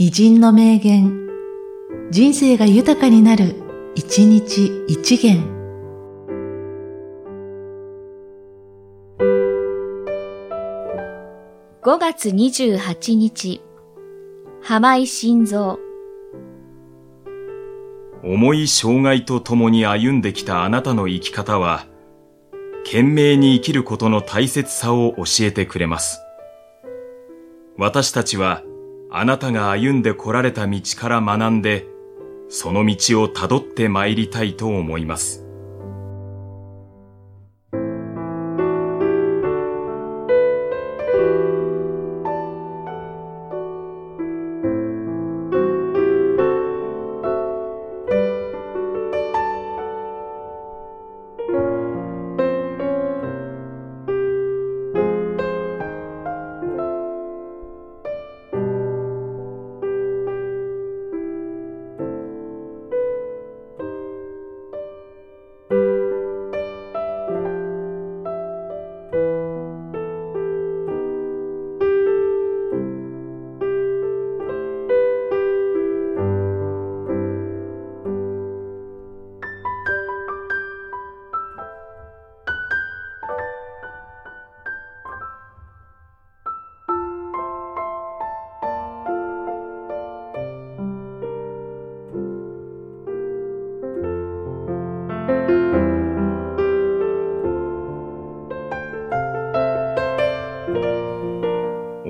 偉人の名言、人生が豊かになる、一日一元。5月28日、浜井晋三。重い障害と共に歩んできたあなたの生き方は、懸命に生きることの大切さを教えてくれます。私たちは、あなたが歩んでこられた道から学んで、その道をたどって参りたいと思います。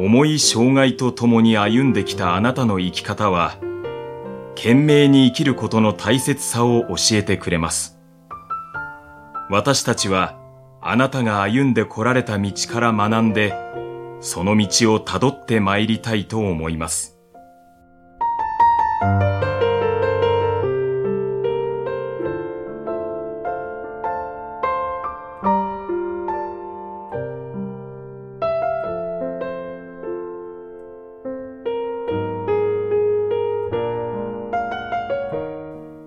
重い障害と共に歩んできたあなたの生き方は、懸命に生きることの大切さを教えてくれます。私たちは、あなたが歩んで来られた道から学んで、その道をたどって参りたいと思います。